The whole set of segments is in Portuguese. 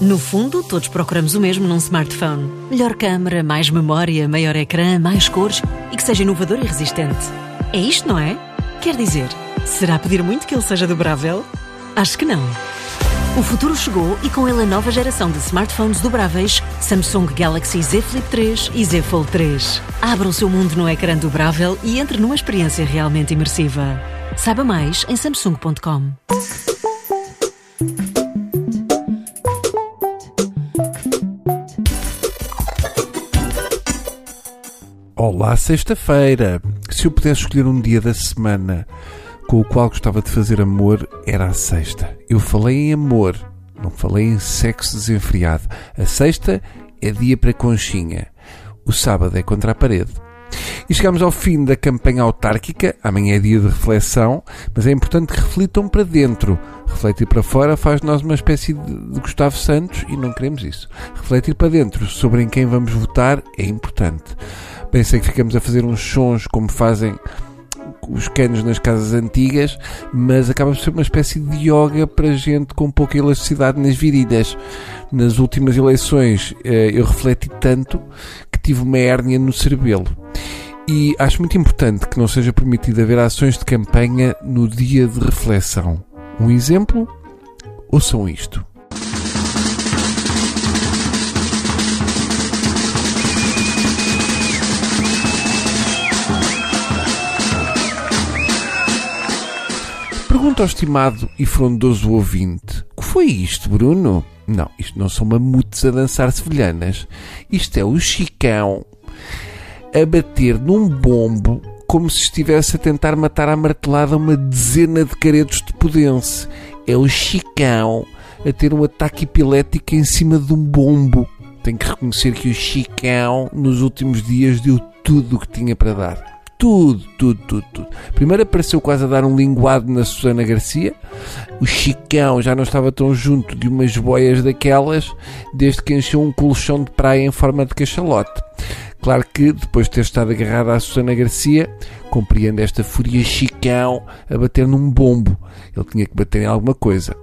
No fundo, todos procuramos o mesmo num smartphone. Melhor câmera, mais memória, maior ecrã, mais cores e que seja inovador e resistente. É isto, não é? Quer dizer, será pedir muito que ele seja dobrável? Acho que não. O futuro chegou e com ele a nova geração de smartphones dobráveis Samsung Galaxy Z Flip 3 e Z Fold 3. Abra o seu mundo no ecrã dobrável e entre numa experiência realmente imersiva. Saiba mais em samsung.com. Olá, sexta-feira. Se eu pudesse escolher um dia da semana com o qual gostava de fazer amor, era a sexta. Eu falei em amor, não falei em sexo desenfreado. A sexta é dia para conchinha. O sábado é contra a parede. E chegamos ao fim da campanha autárquica. Amanhã é dia de reflexão, mas é importante que reflitam para dentro. Refletir para fora faz de nós uma espécie de Gustavo Santos e não queremos isso. Refletir para dentro sobre em quem vamos votar é importante. Pensei que ficamos a fazer uns sons como fazem os canos nas casas antigas, mas acaba por ser uma espécie de yoga para gente com pouca elasticidade nas virilhas. Nas últimas eleições eh, eu refleti tanto que tive uma hérnia no cerebelo. E acho muito importante que não seja permitido haver ações de campanha no dia de reflexão. Um exemplo? Ouçam isto. Pergunta ao estimado e frondoso ouvinte: que foi isto, Bruno? Não, isto não são mamutes a dançar sevilhanas. Isto é o Chicão a bater num bombo como se estivesse a tentar matar à martelada uma dezena de caretos de pudense. É o Chicão a ter um ataque epilético em cima de um bombo. Tenho que reconhecer que o Chicão, nos últimos dias, deu tudo o que tinha para dar tudo, tudo, tudo, tudo. Primeiro apareceu quase a dar um linguado na Susana Garcia. O Chicão já não estava tão junto de umas boias daquelas, desde que encheu um colchão de praia em forma de cachalote. Claro que, depois de ter estado agarrado à Susana Garcia, compreende esta fúria Chicão a bater num bombo. Ele tinha que bater em alguma coisa.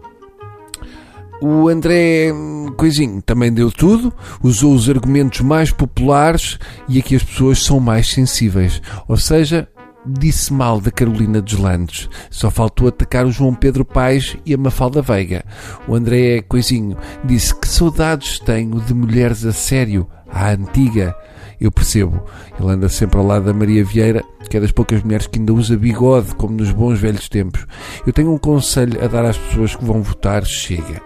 O André hum, Coisinho também deu tudo, usou os argumentos mais populares e aqui as pessoas são mais sensíveis. Ou seja, disse mal da Carolina dos Landes. Só faltou atacar o João Pedro Paes e a Mafalda Veiga. O André Coisinho disse que saudades tenho de mulheres a sério, à antiga. Eu percebo. Ele anda sempre ao lado da Maria Vieira, que é das poucas mulheres que ainda usa bigode, como nos bons velhos tempos. Eu tenho um conselho a dar às pessoas que vão votar: chega.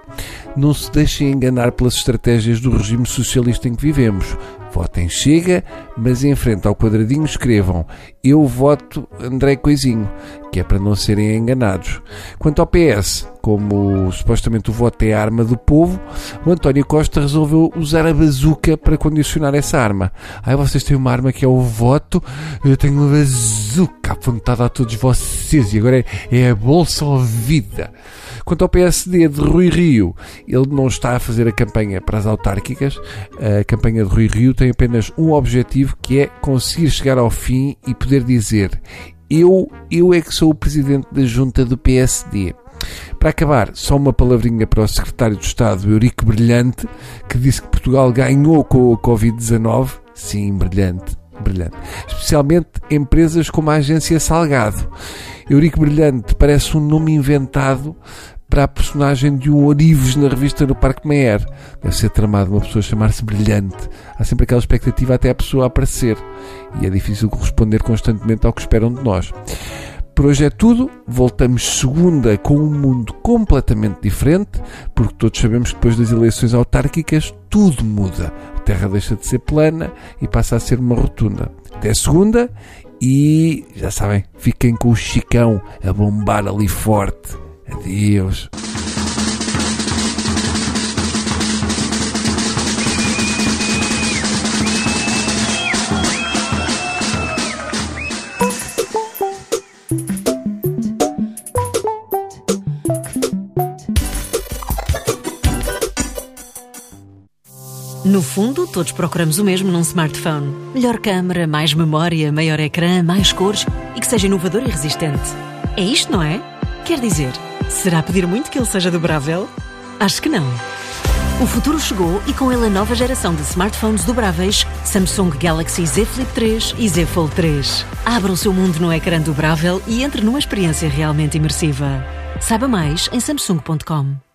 Não se deixem enganar pelas estratégias do regime socialista em que vivemos. Votem Chega, mas em frente ao quadradinho escrevam Eu voto André Coisinho, que é para não serem enganados. Quanto ao PS, como supostamente o voto é a arma do povo, o António Costa resolveu usar a bazuca para condicionar essa arma. Aí vocês têm uma arma que é o voto, eu tenho uma bazuca apontada a todos vocês e agora é, a bolsa ou vida. Quanto ao PSD de Rui Rio, ele não está a fazer a campanha para as autárquicas. A campanha de Rui Rio tem apenas um objetivo que é conseguir chegar ao fim e poder dizer eu, eu é que sou o presidente da junta do PSD. Para acabar, só uma palavrinha para o secretário de Estado Eurico Brilhante, que disse que Portugal ganhou com a Covid-19. Sim, brilhante, brilhante. Especialmente empresas como a agência Salgado. Eurico Brilhante parece um nome inventado para a personagem de um Orives na revista do Parque Meyer. Deve ser tramado uma pessoa chamar-se Brilhante. Há sempre aquela expectativa até a pessoa aparecer. E é difícil corresponder constantemente ao que esperam de nós. Por hoje é tudo. Voltamos segunda com um mundo completamente diferente, porque todos sabemos que depois das eleições autárquicas tudo muda. A Terra deixa de ser plana e passa a ser uma rotunda. Até segunda e já sabem, fiquem com o Chicão a bombar ali forte. Adeus. No fundo, todos procuramos o mesmo num smartphone. Melhor câmera, mais memória, maior ecrã, mais cores e que seja inovador e resistente. É isto, não é? Quer dizer, será pedir muito que ele seja dobrável? Acho que não. O futuro chegou e com ele a nova geração de smartphones dobráveis Samsung Galaxy Z Flip 3 e Z Fold 3. Abra o seu mundo no ecrã dobrável e entre numa experiência realmente imersiva. Saiba mais em samsung.com.